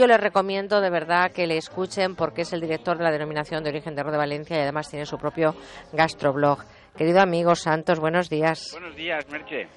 Yo les recomiendo de verdad que le escuchen porque es el director de la denominación de origen de Ro de Valencia y además tiene su propio gastroblog. Querido amigo Santos, buenos días. Buenos días, Merche.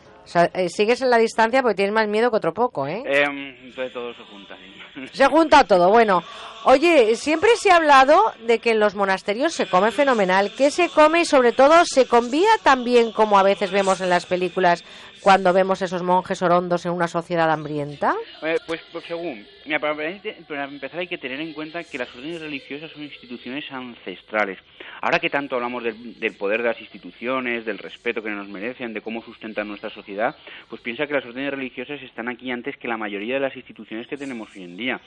Eh, sigues en la distancia porque tienes más miedo que otro poco, ¿eh? eh entonces todo se junta. Se junta todo. Bueno, oye, siempre se ha hablado de que en los monasterios se come fenomenal. ¿Qué se come y sobre todo se convía tan bien como a veces vemos en las películas cuando vemos esos monjes orondos en una sociedad hambrienta? Pues, pues, según. Mira, para, empezar hay que tener en cuenta que las órdenes religiosas son instituciones ancestrales. Ahora que tanto hablamos del, poder de las instituciones, del respeto que nos merecen, de cómo sustentan nuestra sociedad, pues piensa que las órdenes religiosas están aquí antes que la mayoría de las instituciones que tenemos hoy en día.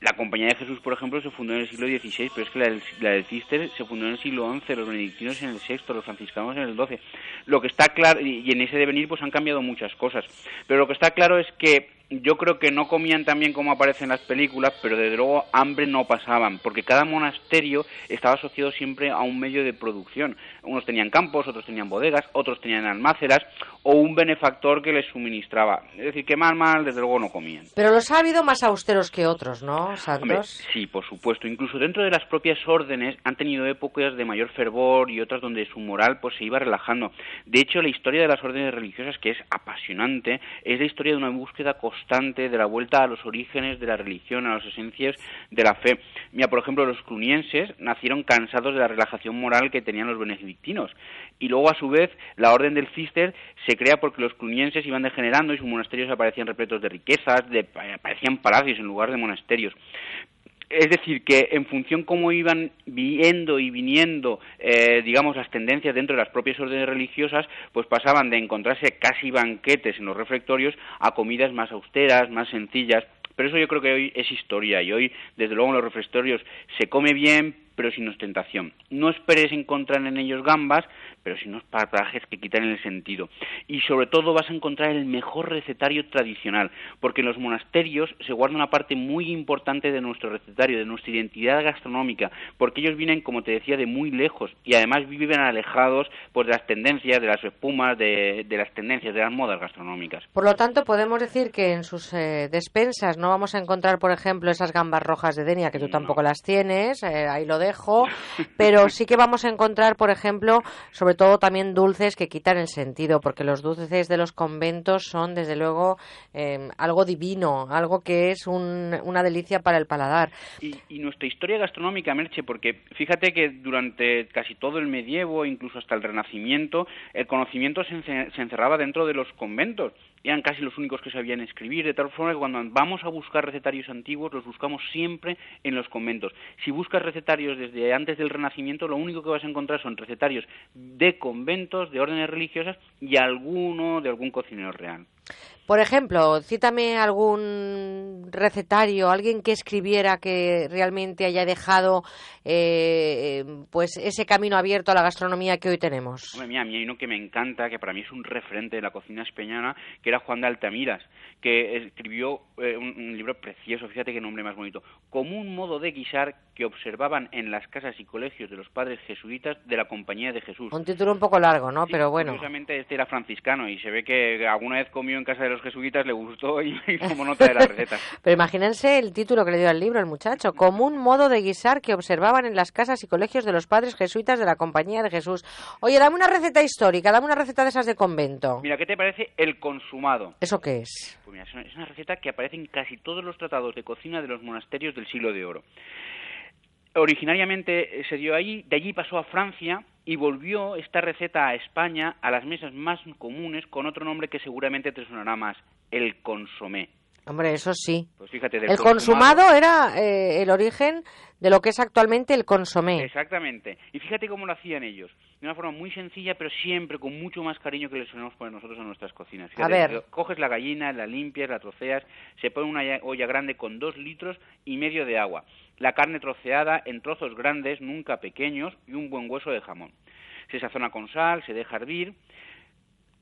La Compañía de Jesús, por ejemplo, se fundó en el siglo XVI, pero es que la del, la Cister se fundó en el siglo XI, los benedictinos en el VI, los franciscanos en el XII. Lo que está claro, y en ese devenir pues han cambiado muchas cosas. Pero lo que está claro es que yo creo que no comían tan bien como aparece en las películas, pero desde luego hambre no pasaban, porque cada monasterio estaba asociado siempre a un medio de producción. Unos tenían campos, otros tenían bodegas, otros tenían almáceras o un benefactor que les suministraba. Es decir, que mal, mal, desde luego no comían. Pero los ha habido más austeros que otros, ¿no, Santos? sí, por supuesto. Incluso dentro de las propias órdenes han tenido épocas de mayor fervor y otras donde su moral pues se iba relajando. De hecho, la historia de las órdenes religiosas, que es apasionante, es la historia de una búsqueda constante de la vuelta a los orígenes de la religión, a las esencias de la fe. Mira, por ejemplo, los clunienses nacieron cansados de la relajación moral que tenían los benedictinos y luego a su vez la orden del Cister se crea porque los clunienses iban degenerando y sus monasterios aparecían repletos de riquezas, de, aparecían palacios en lugar de monasterios. Es decir, que en función cómo iban viendo y viniendo, eh, digamos, las tendencias dentro de las propias órdenes religiosas, pues pasaban de encontrarse casi banquetes en los refectorios a comidas más austeras, más sencillas. Pero eso yo creo que hoy es historia y hoy, desde luego, en los refectorios se come bien, pero sin ostentación. No esperes encontrar en ellos gambas, pero sin unos patajes que quitan el sentido. Y sobre todo vas a encontrar el mejor recetario tradicional, porque en los monasterios se guarda una parte muy importante de nuestro recetario, de nuestra identidad gastronómica, porque ellos vienen, como te decía, de muy lejos y además viven alejados pues, de las tendencias, de las espumas, de, las tendencias, de las modas gastronómicas. Por lo tanto, podemos decir que en sus eh, despensas no vamos a encontrar, por ejemplo, esas gambas rojas de Denia, que tú tampoco las tienes, eh, ahí lo dejo, pero sí que vamos a encontrar, por ejemplo, sobre todo también dulces que quitan el sentido, porque los dulces de los conventos son, desde luego, em, algo divino, algo que es una delicia para el paladar. Y, y, nuestra historia gastronómica, Merche, porque fíjate que durante casi todo el medievo, incluso hasta el Renacimiento, el conocimiento se, se encerraba dentro de los conventos eran casi los únicos que sabían escribir, de tal forma que cuando vamos a buscar recetarios antiguos los buscamos siempre en los conventos. Si buscas recetarios desde antes del Renacimiento, lo único que vas a encontrar son recetarios de conventos, de órdenes religiosas y alguno de algún cocinero real. Por ejemplo, cítame algún recetario, alguien que escribiera que realmente haya dejado eh, pues ese camino abierto a la gastronomía que hoy tenemos. Hombre, mía, a mí hay uno que me encanta, que para mí es un referente de la cocina española, que era Juan de Altamiras, que escribió eh, un, libro precioso, fíjate qué nombre más bonito, como un modo de guisar que observaban en las casas y colegios de los padres jesuitas de la Compañía de Jesús. Un título un poco largo, ¿no? Pero bueno. Curiosamente este era franciscano y se ve que alguna vez comió en casa de los jesuitas, le gustó y como nota de la receta. Pero imagínense el título que le dio al libro el muchacho, como un modo de guisar que observaban en las casas y colegios de los padres jesuitas de la Compañía de Jesús. Oye, dame una receta histórica, dame una receta de esas de convento. Mira, ¿qué te parece el consumado? ¿Eso qué es? Pues mira, es una receta que aparece en casi todos los tratados de cocina de los monasterios del siglo de oro. Originariamente se dio allí, de allí pasó a Francia y volvió esta receta a España a las mesas más comunes con otro nombre que seguramente te sonará más, el consomé. Hombre, eso sí. Pues fíjate, el consumado, era eh, el origen de lo que es actualmente el consomé. Exactamente. Y fíjate cómo lo hacían ellos. De una forma muy sencilla, pero siempre con mucho más cariño que le solemos poner nosotros a nuestras cocinas. a ver. Coges la gallina, la limpias, la troceas, se pone una olla grande con dos litros y medio de agua. La carne troceada en trozos grandes, nunca pequeños, y un buen hueso de jamón. Se sazona con sal, se deja hervir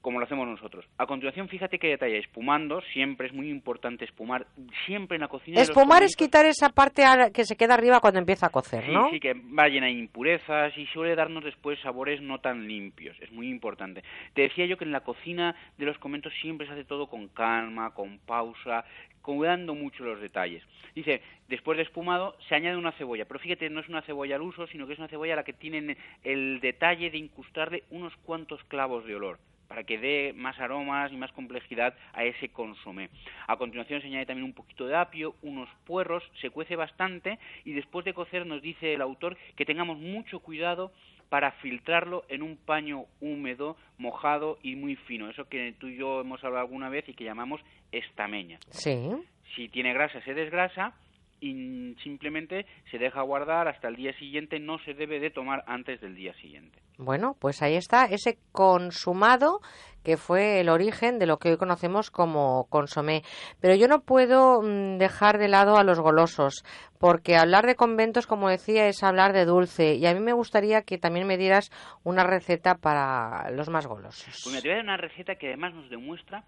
como lo hacemos nosotros. A continuación, fíjate qué detalle, espumando, siempre es muy importante espumar, siempre en la cocina. Espumar es quitar esa parte que se queda arriba cuando empieza a cocer, ¿no? Sí, que va llena de impurezas y suele darnos después sabores no tan limpios, es muy importante. Te decía yo que en la cocina de los conventos siempre se hace todo con calma, con pausa, cuidando mucho los detalles. Dice, después de espumado se añade una cebolla, pero fíjate, no es una cebolla al uso, sino que es una cebolla a la que tienen el detalle de incrustarle unos cuantos clavos de olor para que dé más aromas y más complejidad a ese consomé. A continuación se añade también un poquito de apio, unos puerros, se cuece bastante y después de cocer nos dice el autor que tengamos mucho cuidado para filtrarlo en un paño húmedo, mojado y muy fino, eso que tú y yo hemos hablado alguna vez y que llamamos estameña. Sí. Si tiene grasa se desgrasa y simplemente se deja guardar hasta el día siguiente, no se debe de tomar antes del día siguiente. Bueno, pues ahí está ese consumado que fue el origen de lo que hoy conocemos como consomé. Pero yo no puedo mm, dejar de lado a los golosos, porque hablar de conventos, como decía, es hablar de dulce. Y a mí me gustaría que también me dieras una receta para los más golosos. Pues me te voy a dar una receta que además nos demuestra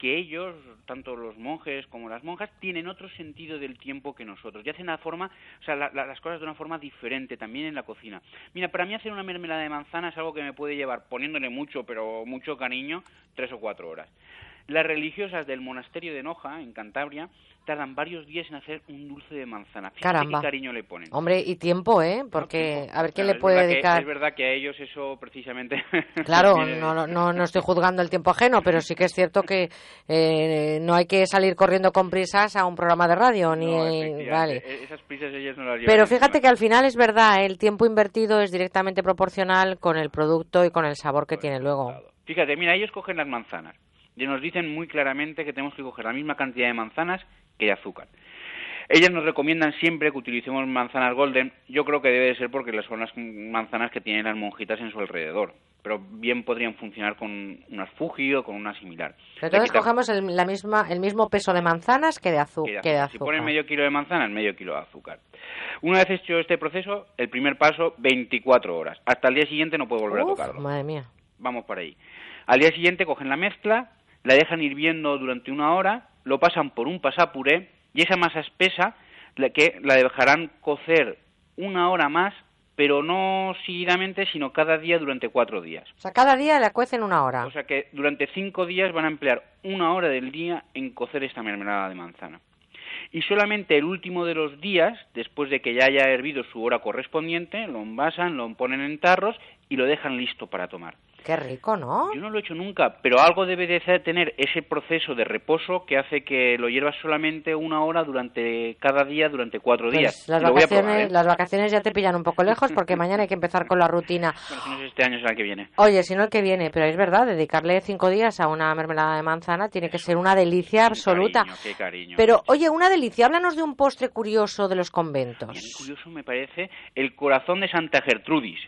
que ellos, tanto los monjes como las monjas, tienen otro sentido del tiempo que nosotros y hacen la forma, o sea, las cosas de una forma diferente también en la cocina. Mira, para mí hacer una mermelada de manzana es algo que me puede llevar, poniéndole mucho, pero mucho cariño, tres o cuatro horas. Las religiosas del monasterio de Noja, en Cantabria, tardan varios días en hacer un dulce de manzana. Fíjate qué cariño le ponen. Hombre, y tiempo, ¿eh? Porque, a ver, ¿quién le puede dedicar? es verdad que a ellos eso precisamente... Claro, no, no, no estoy juzgando el tiempo ajeno, pero sí que es cierto que eh, no hay que salir corriendo con prisas a un programa de radio, ni... vale. E-, esas prisas ellos no las llevan. Pero fíjate que al final es verdad, el tiempo invertido es directamente proporcional con el producto y con el sabor que tiene luego. Fíjate, mira, ellos cogen las manzanas nos dicen muy claramente que tenemos que coger la misma cantidad de manzanas que de azúcar. Ellas nos recomiendan siempre que utilicemos manzanas golden. Yo creo que debe ser porque son las manzanas que tienen las monjitas en su alrededor. Pero bien podrían funcionar con unas Fuji o con una similar. entonces cogemos el, la misma, el mismo peso de manzanas que de, azúcar. Si pones medio kilo de manzanas, medio kilo de azúcar. Una vez hecho este proceso, el primer paso, 24 horas. Hasta el día siguiente no puede volver a tocarlo. Madre mía. Vamos por ahí. Al día siguiente cogen la mezcla, la dejan hirviendo durante una hora, lo pasan por un pasapuré y esa masa espesa la que la dejarán cocer una hora más, pero no seguidamente, sino cada día durante cuatro días. O sea, cada día la cuecen una hora. O sea que durante cinco días van a emplear una hora del día en cocer esta mermelada de manzana. Y solamente el último de los días, después de que ya haya hervido su hora correspondiente, lo envasan, lo ponen en tarros y lo dejan listo para tomar. Qué rico, ¿no? Yo no lo he hecho nunca, pero algo debe de tener ese proceso de reposo que hace que lo hiervas solamente una hora durante cada día durante cuatro pues días. Las, vacaciones, ¿eh? las vacaciones ya te pillan un poco lejos porque mañana hay que empezar con la rutina. Bueno, si no es este año, será el que viene. Oye, si no el que viene, pero es verdad, dedicarle cinco días a una mermelada de manzana tiene que ser una delicia absoluta. qué cariño. Pero, oye, una delicia, háblanos de un postre curioso de los conventos. Bien curioso me parece el corazón de Santa Gertrudis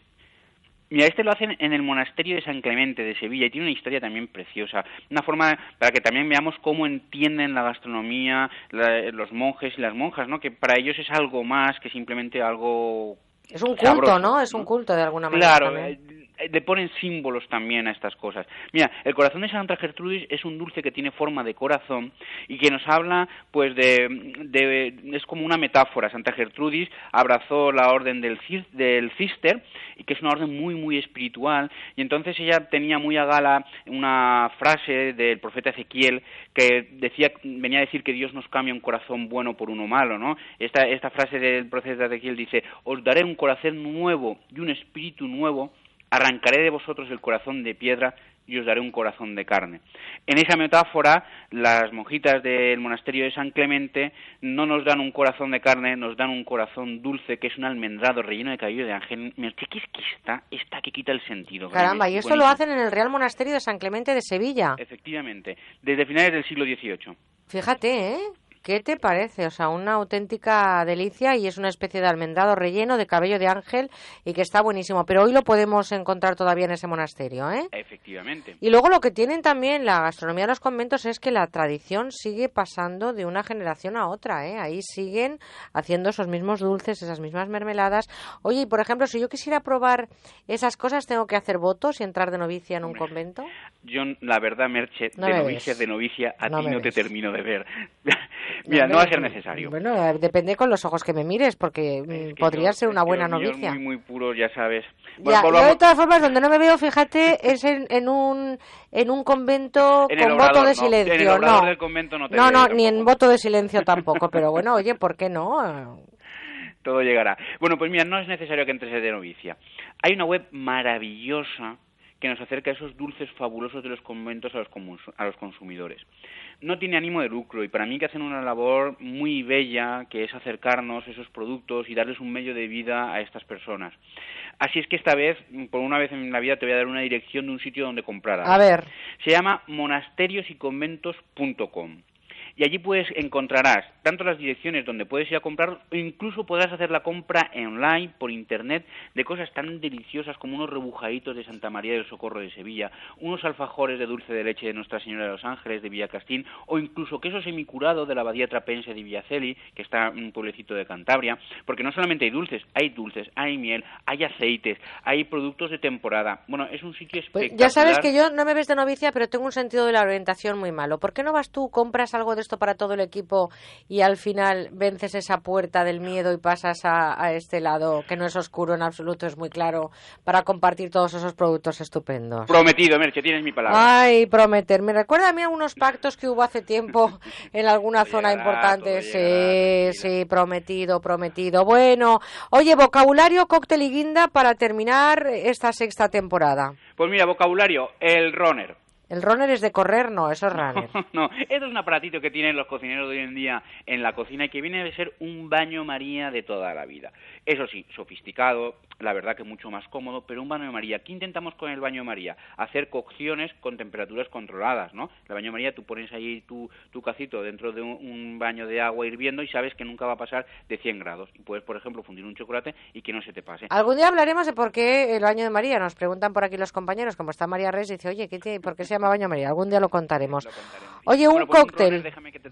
Mira, este lo hacen en el monasterio de San Clemente de Sevilla y tiene una historia también preciosa. Una forma para que también veamos cómo entienden la gastronomía los monjes y las monjas, ¿no? Que para ellos es algo más que simplemente algo es un culto, ¿no? Es un culto de alguna manera. Claro, eh, le ponen símbolos también a estas cosas. Mira, el corazón de Santa Gertrudis es un dulce que tiene forma de corazón y que nos habla, pues, de, es como una metáfora. Santa Gertrudis abrazó la orden del, del Cister y que es una orden muy, muy espiritual. Y entonces ella tenía muy a gala una frase del profeta Ezequiel que decía, venía a decir que Dios nos cambia un corazón bueno por uno malo, ¿no? Esta, esta frase del profeta Ezequiel dice, os daré un corazón nuevo y un espíritu nuevo arrancaré de vosotros el corazón de piedra y os daré un corazón de carne. En esa metáfora, las monjitas del monasterio de San Clemente no nos dan un corazón de carne, nos dan un corazón dulce, que es un almendrado relleno de cabello de ángel. Mira, ¿qué es que está? Está que quita el sentido. Caramba, y esto lo hacen en el Real Monasterio de San Clemente de Sevilla. Efectivamente, desde finales del siglo XVIII. Fíjate, ¿eh? ¿Qué te parece? O sea, una auténtica delicia y es una especie de almendrado relleno de cabello de ángel y que está buenísimo. Pero hoy lo podemos encontrar todavía en ese monasterio, ¿eh? Efectivamente. Y luego lo que tienen también la gastronomía de los conventos es que la tradición sigue pasando de una generación a otra, ¿eh? Ahí siguen haciendo esos mismos dulces, esas mismas mermeladas. Oye, y por ejemplo, si yo quisiera probar esas cosas, ¿tengo que hacer votos y entrar de novicia en un convento? Yo, la verdad, Merche, de novicia, de novicia, a ti no te termino de ver. Mira, no, va a ser necesario. Bueno, depende con los ojos que me mires, porque mm, podría ser una buena novicia. Muy, muy puro, ya sabes. Bueno, yo de todas formas, donde no me veo, fíjate, es en, en un en un convento con voto de silencio. No, en el convento no, te no, no ni en voto de silencio tampoco. Pero bueno, oye, ¿por qué no? Todo llegará. Bueno, pues mira, no es necesario que entres de novicia. Hay una web maravillosa que nos acerca a esos dulces fabulosos de los conventos a los, a los consumidores. No tiene ánimo de lucro y para mí que hacen una labor muy bella que es acercarnos esos productos y darles un medio de vida a estas personas. Así es que esta vez, por una vez en la vida, te voy a dar una dirección de un sitio donde comprar. A ver. Se llama monasteriosyconventos.com y allí pues encontrarás tanto las direcciones donde puedes ir a comprar o incluso podrás hacer la compra online por internet de cosas tan deliciosas como unos rebujaditos de Santa María del Socorro de Sevilla, unos alfajores de dulce de leche de Nuestra Señora de los Ángeles de Villacastín o incluso queso semicurado de la abadía trapense de Villaceli, que está en un pueblecito de Cantabria, porque no solamente hay dulces, hay dulces, hay miel, hay aceites, hay productos de temporada. Bueno, es un sitio espectacular. Pues ya sabes que yo no me ves de novicia, pero tengo un sentido de la orientación muy malo. ¿Por qué no vas tú, compras algo de esto para todo el equipo y al final vences esa puerta del miedo y pasas a, este lado que no es oscuro en absoluto, es muy claro, para compartir todos esos productos estupendos. Prometido, Merche, tienes mi palabra. Ay, prometer. Me recuerda a mí algunos pactos que hubo hace tiempo en alguna zona importante. sí, sí, prometido, prometido. Bueno, oye, vocabulario, cóctel y guinda para terminar esta sexta temporada. Pues mira, vocabulario, el runner. El runner es de correr, no, eso es runner. no, esto es un aparatito que tienen los cocineros de hoy en día en la cocina y que viene de ser un baño María de toda la vida. Eso sí, sofisticado, la verdad que mucho más cómodo, pero un baño María. ¿Qué intentamos con el baño María? Hacer cocciones con temperaturas controladas, ¿no? El baño María tú pones ahí tu, tu cacito dentro de un, baño de agua hirviendo y sabes que nunca va a pasar de 100 grados. Y puedes, por ejemplo, fundir un chocolate y que no se te pase. Algún día hablaremos de por qué el baño de María. Nos preguntan por aquí los compañeros, como está María Res, dice, oye, ¿qué ¿por qué se llama Algún día lo contaremos. Oye, un pues cóctel.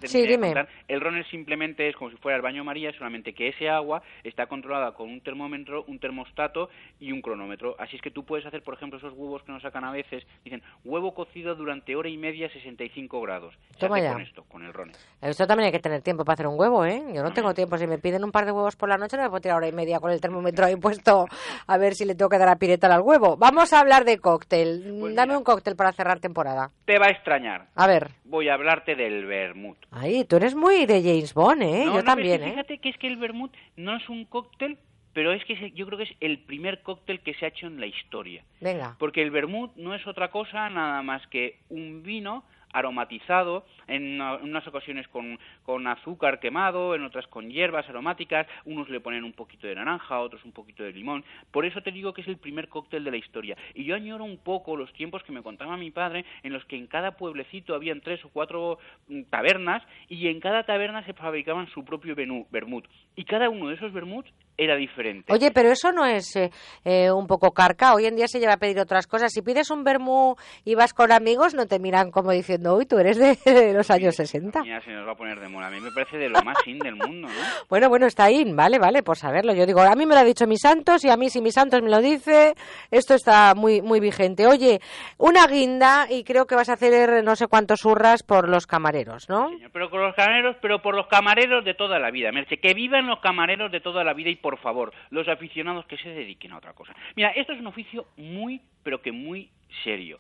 sí, dime. El runner simplemente es como si fuera el baño María, solamente que ese agua está controlada con un termómetro, un termostato y un cronómetro. Así es que tú puedes hacer, por ejemplo, esos huevos que nos sacan a veces, dicen huevo cocido durante hora y media a 65 grados. Toma ya. Con esto, con el runner. Esto también hay que tener tiempo para hacer un huevo, ¿eh? Yo no tengo tiempo. Si me piden un par de huevos por la noche, no me puedo tirar hora y media con el termómetro ahí puesto a ver si le tengo que dar a pireta al huevo. Vamos a hablar de cóctel. Pues Dame un cóctel para cerrar temporada. Te va a extrañar. A ver. Voy a hablarte del vermut. Ay, tú eres muy de James Bond, ¿eh? yo no, también, ¿eh? Fíjate que es que el vermut no es un cóctel, pero es que yo creo que es el primer cóctel que se ha hecho en la historia. Venga. Porque el vermut no es otra cosa nada más que un vino aromatizado, en, unas ocasiones con, con, azúcar quemado, en otras con hierbas aromáticas, unos le ponen un poquito de naranja, otros un poquito de limón. Por eso te digo que es el primer cóctel de la historia. Y yo añoro un poco los tiempos que me contaba mi padre, en los que en cada pueblecito habían tres o cuatro mm, tabernas y en cada taberna se fabricaban su propio vermut. Y cada uno de esos vermuts era diferente. Oye, pero eso no es eh, eh, un poco carca. Hoy en día se lleva a pedir otras cosas. Si pides un vermú y vas con amigos, no te miran como diciendo, uy, tú eres de, los años 60. Mira, se nos va a poner de moda. A mí me parece de lo más in del mundo, ¿no? bueno, bueno, está in, vale, vale, pues saberlo. Yo digo, a mí me lo ha dicho mi Santos y a mí si mi Santos me lo dice, esto está muy muy vigente. Oye, una guinda y creo que vas a hacer no sé cuántos hurras por los camareros, ¿no? pero por los camareros, pero por los camareros de toda la vida, Merce. Que vivan los camareros de toda la vida y por por favor, los aficionados que se dediquen a otra cosa. Mira, esto es un oficio muy, pero que muy serio.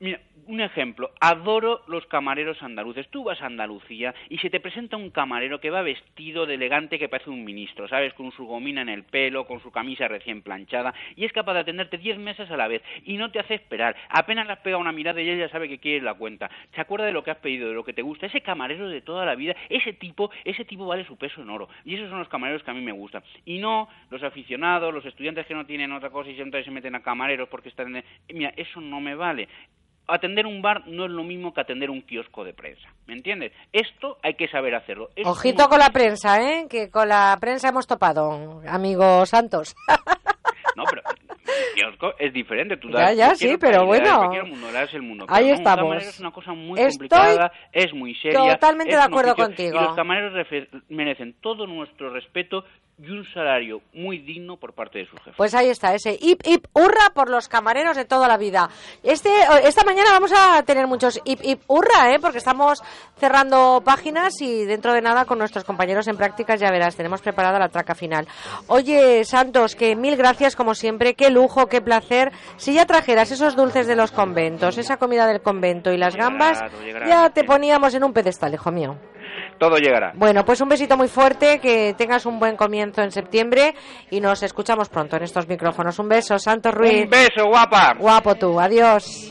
Mira, un ejemplo, adoro los camareros andaluces. Tú vas a Andalucía y se te presenta un camarero que va vestido de elegante que parece un ministro, ¿sabes? Con su gomina en el pelo, con su camisa recién planchada y es capaz de atenderte diez meses a la vez y no te hace esperar. Apenas le has pegado una mirada y ella ya sabe que quieres la cuenta. Se acuerda de lo que has pedido, de lo que te gusta. Ese camarero de toda la vida, ese tipo, ese tipo vale su peso en oro. Y esos son los camareros que a mí me gustan. Y no los aficionados, los estudiantes que no tienen otra cosa y siempre se meten a camareros porque están... En... Mira, eso no me vale atender un bar no es lo mismo que atender un kiosco de prensa, ¿me entiendes? Esto hay que saber hacerlo. Ojito con la prensa, ¿eh? Que con la prensa hemos topado, amigo Santos. No, pero el kiosco es diferente. Tú ya, ya, sí, pero bueno. Mundo, el mundo. Ahí estamos. es una cosa muy complicada, es muy seria. Totalmente de acuerdo contigo. Y los camareros merecen todo nuestro respeto y un salario muy digno por parte de sus jefes. Pues ahí está, ese hip hip hurra por los camareros de toda la vida. Este, esta mañana vamos a tener muchos hip hip hurra, ¿eh? porque estamos cerrando páginas y dentro de nada con nuestros compañeros en prácticas ya verás, tenemos preparada la traca final. Oye, Santos, que mil gracias como siempre, qué lujo, qué placer. Si ya trajeras esos dulces de los conventos, esa comida del convento y las gambas, ya te poníamos en un pedestal, hijo mío todo llegará. Bueno, pues un besito muy fuerte, que tengas un buen comienzo en septiembre y nos escuchamos pronto en estos micrófonos. Un beso, Santos Ruiz. Un beso, guapa. Guapo tú, adiós.